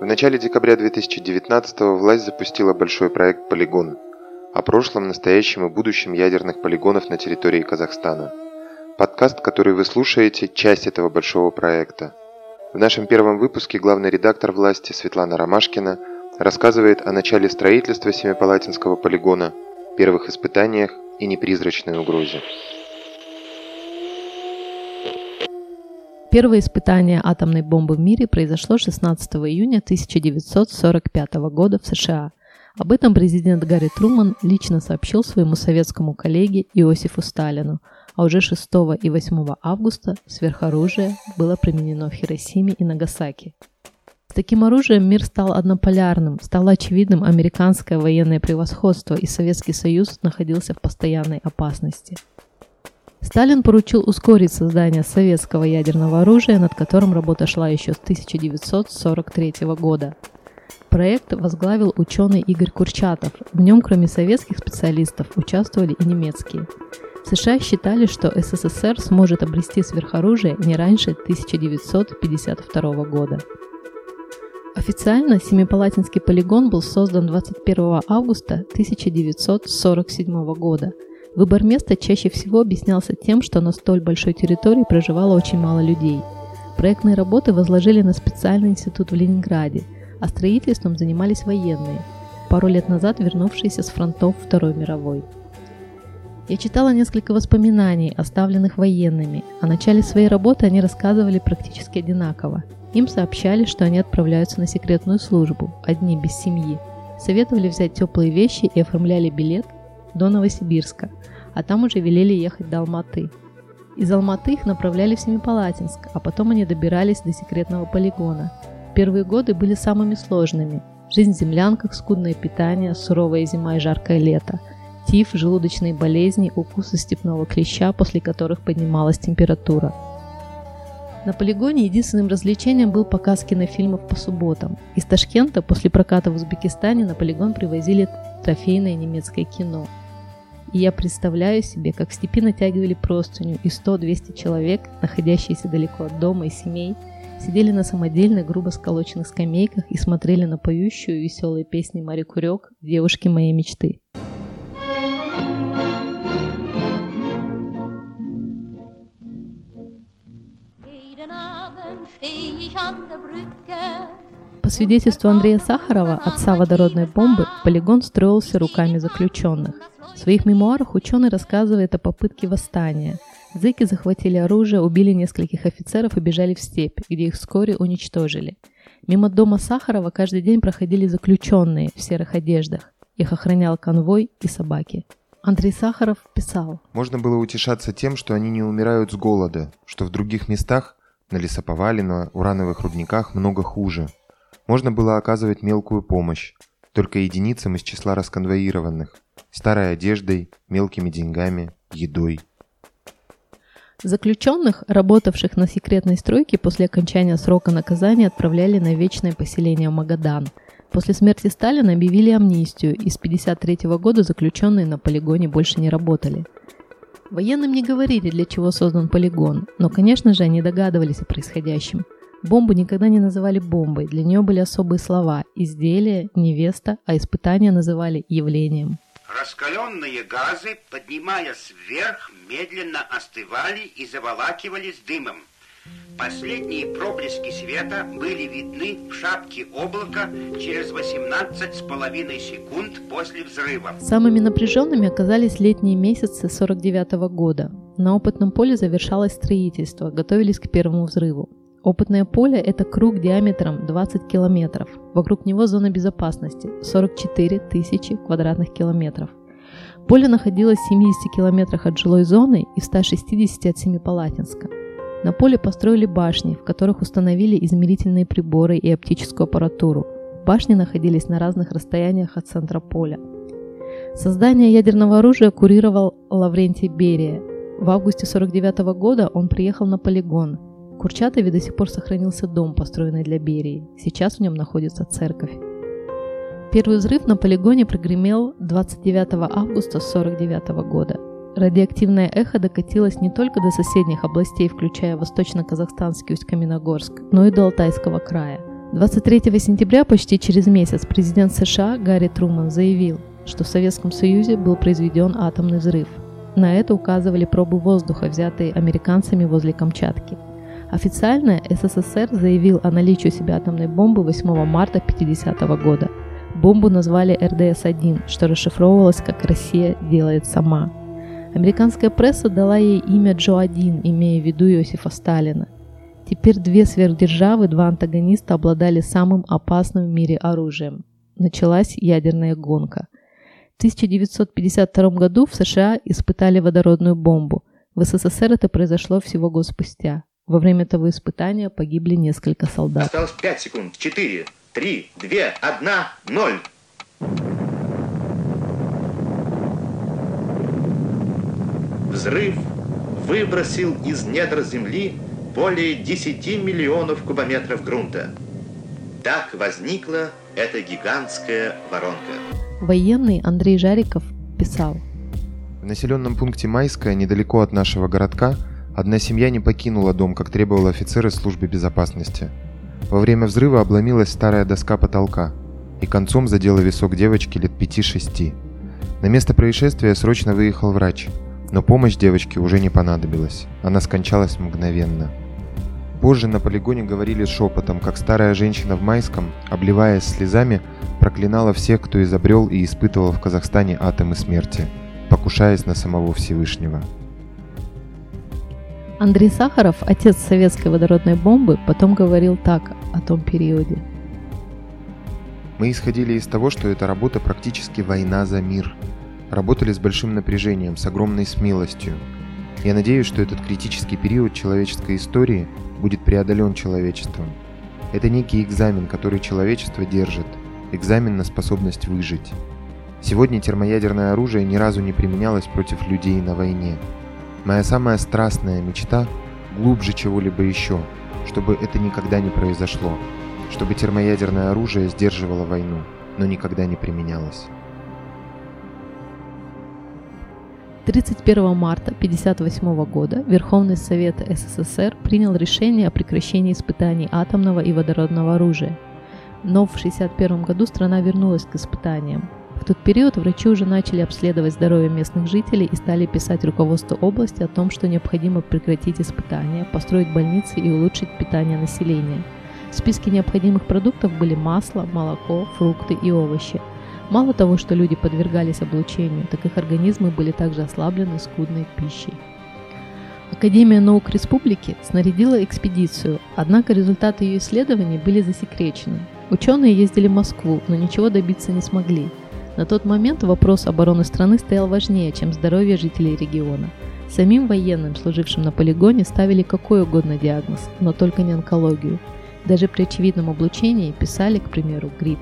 В начале декабря 2019 власть запустила большой проект «Полигон» о прошлом, настоящем и будущем ядерных полигонов на территории Казахстана. Подкаст, который вы слушаете, часть этого большого проекта. В нашем первом выпуске главный редактор власти Светлана Ромашкина рассказывает о начале строительства Семипалатинского полигона, первых испытаниях и непризрачной угрозе. Первое испытание атомной бомбы в мире произошло 16 июня 1945 года в США. Об этом президент Гарри Труман лично сообщил своему советскому коллеге Иосифу Сталину, а уже 6 и 8 августа сверхоружие было применено в Хиросиме и Нагасаки. С таким оружием мир стал однополярным, стало очевидным американское военное превосходство, и Советский Союз находился в постоянной опасности – Сталин поручил ускорить создание советского ядерного оружия, над которым работа шла еще с 1943 года. Проект возглавил ученый Игорь Курчатов. В нем, кроме советских специалистов, участвовали и немецкие. США считали, что СССР сможет обрести сверхоружие не раньше 1952 года. Официально Семипалатинский полигон был создан 21 августа 1947 года – Выбор места чаще всего объяснялся тем, что на столь большой территории проживало очень мало людей. Проектные работы возложили на специальный институт в Ленинграде, а строительством занимались военные, пару лет назад вернувшиеся с фронтов Второй мировой. Я читала несколько воспоминаний, оставленных военными. О начале своей работы они рассказывали практически одинаково. Им сообщали, что они отправляются на секретную службу, одни без семьи. Советовали взять теплые вещи и оформляли билет до Новосибирска, а там уже велели ехать до Алматы. Из Алматы их направляли в Семипалатинск, а потом они добирались до секретного полигона. Первые годы были самыми сложными. Жизнь в землянках, скудное питание, суровая зима и жаркое лето, тиф, желудочные болезни, укусы степного клеща, после которых поднималась температура. На полигоне единственным развлечением был показ кинофильмов по субботам. Из Ташкента после проката в Узбекистане на полигон привозили трофейное немецкое кино – и я представляю себе, как в степи натягивали простыню, и 100-200 человек, находящиеся далеко от дома и семей, сидели на самодельных, грубо сколоченных скамейках и смотрели на поющую веселые песни Мари Курек «Девушки моей мечты». По свидетельству Андрея Сахарова, отца водородной бомбы, полигон строился руками заключенных. В своих мемуарах ученый рассказывает о попытке восстания. Зыки захватили оружие, убили нескольких офицеров и бежали в степь, где их вскоре уничтожили. Мимо дома Сахарова каждый день проходили заключенные в серых одеждах. Их охранял конвой и собаки. Андрей Сахаров писал. Можно было утешаться тем, что они не умирают с голода, что в других местах, на лесоповале, урановых рудниках, много хуже – можно было оказывать мелкую помощь, только единицам из числа расконвоированных, старой одеждой, мелкими деньгами, едой. Заключенных, работавших на секретной стройке после окончания срока наказания, отправляли на вечное поселение Магадан. После смерти Сталина объявили амнистию, и с 1953 года заключенные на полигоне больше не работали. Военным не говорили, для чего создан полигон, но, конечно же, они догадывались о происходящем – Бомбу никогда не называли бомбой, для нее были особые слова. Изделие, невеста, а испытания называли явлением. Раскаленные газы, поднимаясь вверх, медленно остывали и заволакивались дымом. Последние проблески света были видны в шапке облака через 18 с половиной секунд после взрыва. Самыми напряженными оказались летние месяцы 49 года. На опытном поле завершалось строительство, готовились к первому взрыву. Опытное поле – это круг диаметром 20 километров. Вокруг него зона безопасности – 44 тысячи квадратных километров. Поле находилось в 70 километрах от жилой зоны и в 160 от Семипалатинска. На поле построили башни, в которых установили измерительные приборы и оптическую аппаратуру. Башни находились на разных расстояниях от центра поля. Создание ядерного оружия курировал Лаврентий Берия. В августе 1949 года он приехал на полигон, Курчатове до сих пор сохранился дом, построенный для Берии. Сейчас в нем находится церковь. Первый взрыв на полигоне прогремел 29 августа 1949 года. Радиоактивное эхо докатилось не только до соседних областей, включая восточно-казахстанский Усть-Каменогорск, но и до Алтайского края. 23 сентября, почти через месяц, президент США Гарри Труман заявил, что в Советском Союзе был произведен атомный взрыв. На это указывали пробы воздуха, взятые американцами возле Камчатки. Официально СССР заявил о наличии у себя атомной бомбы 8 марта 1950 года. Бомбу назвали РДС-1, что расшифровывалось как «Россия делает сама». Американская пресса дала ей имя Джо-1, имея в виду Иосифа Сталина – Теперь две сверхдержавы, два антагониста обладали самым опасным в мире оружием. Началась ядерная гонка. В 1952 году в США испытали водородную бомбу. В СССР это произошло всего год спустя. Во время того испытания погибли несколько солдат. Осталось 5 секунд. 4, 3, 2, 1, 0. Взрыв выбросил из недр земли более 10 миллионов кубометров грунта. Так возникла эта гигантская воронка. Военный Андрей Жариков писал. В населенном пункте Майская, недалеко от нашего городка, одна семья не покинула дом, как требовал офицер из службы безопасности. Во время взрыва обломилась старая доска потолка, и концом задела висок девочки лет 5-6. На место происшествия срочно выехал врач, но помощь девочке уже не понадобилась. Она скончалась мгновенно. Позже на полигоне говорили шепотом, как старая женщина в Майском, обливаясь слезами, проклинала всех, кто изобрел и испытывал в Казахстане атомы смерти, покушаясь на самого Всевышнего. Андрей Сахаров, отец советской водородной бомбы, потом говорил так о том периоде. Мы исходили из того, что эта работа практически война за мир. Работали с большим напряжением, с огромной смелостью. Я надеюсь, что этот критический период человеческой истории – будет преодолен человечеством. Это некий экзамен, который человечество держит, экзамен на способность выжить. Сегодня термоядерное оружие ни разу не применялось против людей на войне. Моя самая страстная мечта – глубже чего-либо еще, чтобы это никогда не произошло, чтобы термоядерное оружие сдерживало войну, но никогда не применялось. 31 марта 1958 года Верховный Совет СССР принял решение о прекращении испытаний атомного и водородного оружия. Но в 1961 году страна вернулась к испытаниям. В тот период врачи уже начали обследовать здоровье местных жителей и стали писать руководству области о том, что необходимо прекратить испытания, построить больницы и улучшить питание населения. В списке необходимых продуктов были масло, молоко, фрукты и овощи – Мало того, что люди подвергались облучению, так их организмы были также ослаблены скудной пищей. Академия наук республики снарядила экспедицию, однако результаты ее исследований были засекречены. Ученые ездили в Москву, но ничего добиться не смогли. На тот момент вопрос обороны страны стоял важнее, чем здоровье жителей региона. Самим военным, служившим на полигоне, ставили какой угодно диагноз, но только не онкологию. Даже при очевидном облучении писали, к примеру, грипп.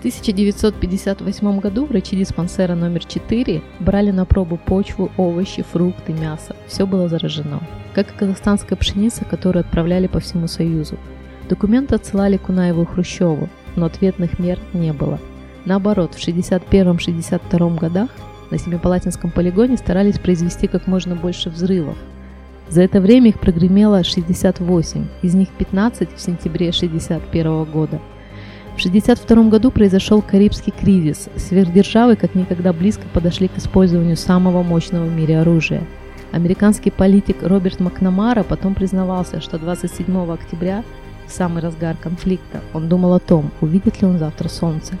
В 1958 году врачи диспансера номер 4 брали на пробу почву, овощи, фрукты, мясо. Все было заражено. Как и казахстанская пшеница, которую отправляли по всему Союзу. Документы отсылали Кунаеву и Хрущеву, но ответных мер не было. Наоборот, в 1961-1962 годах на Семипалатинском полигоне старались произвести как можно больше взрывов. За это время их прогремело 68, из них 15 в сентябре 1961 года – в 1962 году произошел Карибский кризис. Сверхдержавы как никогда близко подошли к использованию самого мощного в мире оружия. Американский политик Роберт Макнамара потом признавался, что 27 октября, в самый разгар конфликта, он думал о том, увидит ли он завтра солнце.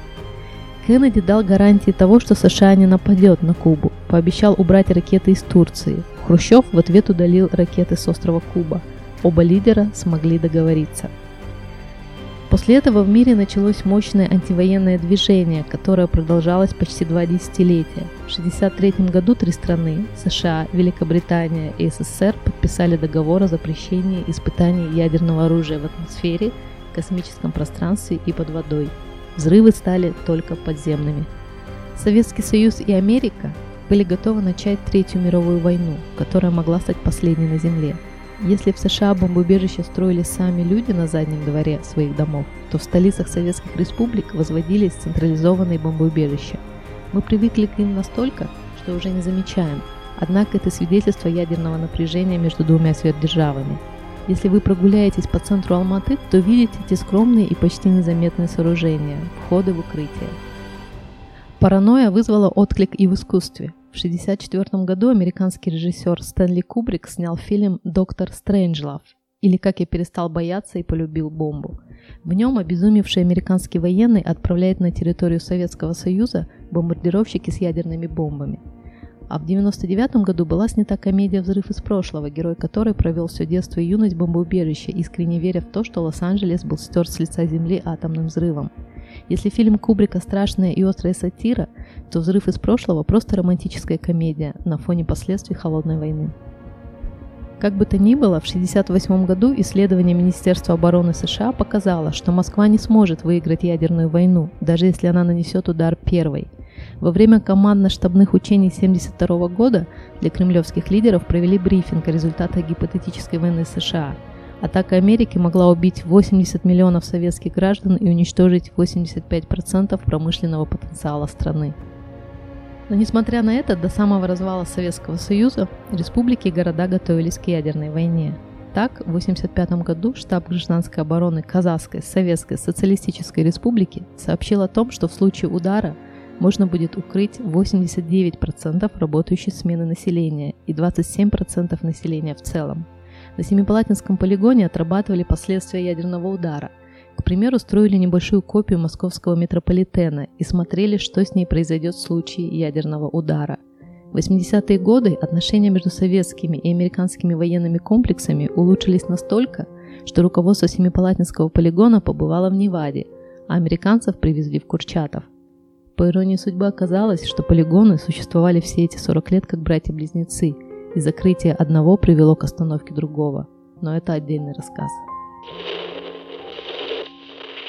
Кеннеди дал гарантии того, что США не нападет на Кубу, пообещал убрать ракеты из Турции. Хрущев в ответ удалил ракеты с острова Куба. Оба лидера смогли договориться. После этого в мире началось мощное антивоенное движение, которое продолжалось почти два десятилетия. В 1963 году три страны – США, Великобритания и СССР – подписали договор о запрещении испытаний ядерного оружия в атмосфере, космическом пространстве и под водой. Взрывы стали только подземными. Советский Союз и Америка были готовы начать Третью мировую войну, которая могла стать последней на Земле – если в США бомбоубежища строили сами люди на заднем дворе своих домов, то в столицах советских республик возводились централизованные бомбоубежища. Мы привыкли к ним настолько, что уже не замечаем, однако это свидетельство ядерного напряжения между двумя сверхдержавами. Если вы прогуляетесь по центру Алматы, то видите эти скромные и почти незаметные сооружения – входы в укрытие. Паранойя вызвала отклик и в искусстве. В 1964 году американский режиссер Стэнли Кубрик снял фильм «Доктор Стрэнджлав» или «Как я перестал бояться и полюбил бомбу». В нем обезумевший американский военный отправляет на территорию Советского Союза бомбардировщики с ядерными бомбами – а в 1999 году была снята комедия «Взрыв из прошлого», герой которой провел все детство и юность в бомбоубежище, искренне веря в то, что Лос-Анджелес был стерт с лица земли атомным взрывом. Если фильм Кубрика страшная и острая сатира, то «Взрыв из прошлого» просто романтическая комедия на фоне последствий холодной войны. Как бы то ни было, в 1968 году исследование Министерства обороны США показало, что Москва не сможет выиграть ядерную войну, даже если она нанесет удар первой – во время командно-штабных учений 1972 года для кремлевских лидеров провели брифинг о результатах гипотетической войны США. Атака Америки могла убить 80 миллионов советских граждан и уничтожить 85% промышленного потенциала страны. Но несмотря на это, до самого развала Советского Союза республики и города готовились к ядерной войне. Так, в 1985 году штаб гражданской обороны Казахской Советской Социалистической Республики сообщил о том, что в случае удара – можно будет укрыть 89% работающей смены населения и 27% населения в целом. На Семипалатинском полигоне отрабатывали последствия ядерного удара. К примеру, строили небольшую копию московского метрополитена и смотрели, что с ней произойдет в случае ядерного удара. В 80-е годы отношения между советскими и американскими военными комплексами улучшились настолько, что руководство Семипалатинского полигона побывало в Неваде, а американцев привезли в Курчатов – по иронии судьбы оказалось, что полигоны существовали все эти 40 лет как братья-близнецы, и закрытие одного привело к остановке другого. Но это отдельный рассказ.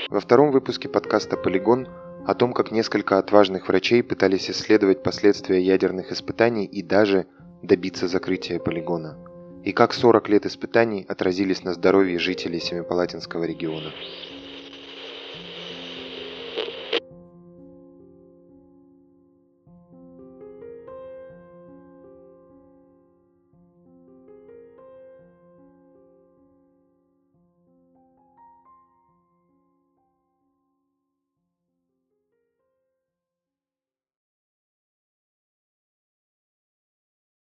Во втором выпуске подкаста «Полигон» о том, как несколько отважных врачей пытались исследовать последствия ядерных испытаний и даже добиться закрытия полигона. И как 40 лет испытаний отразились на здоровье жителей Семипалатинского региона.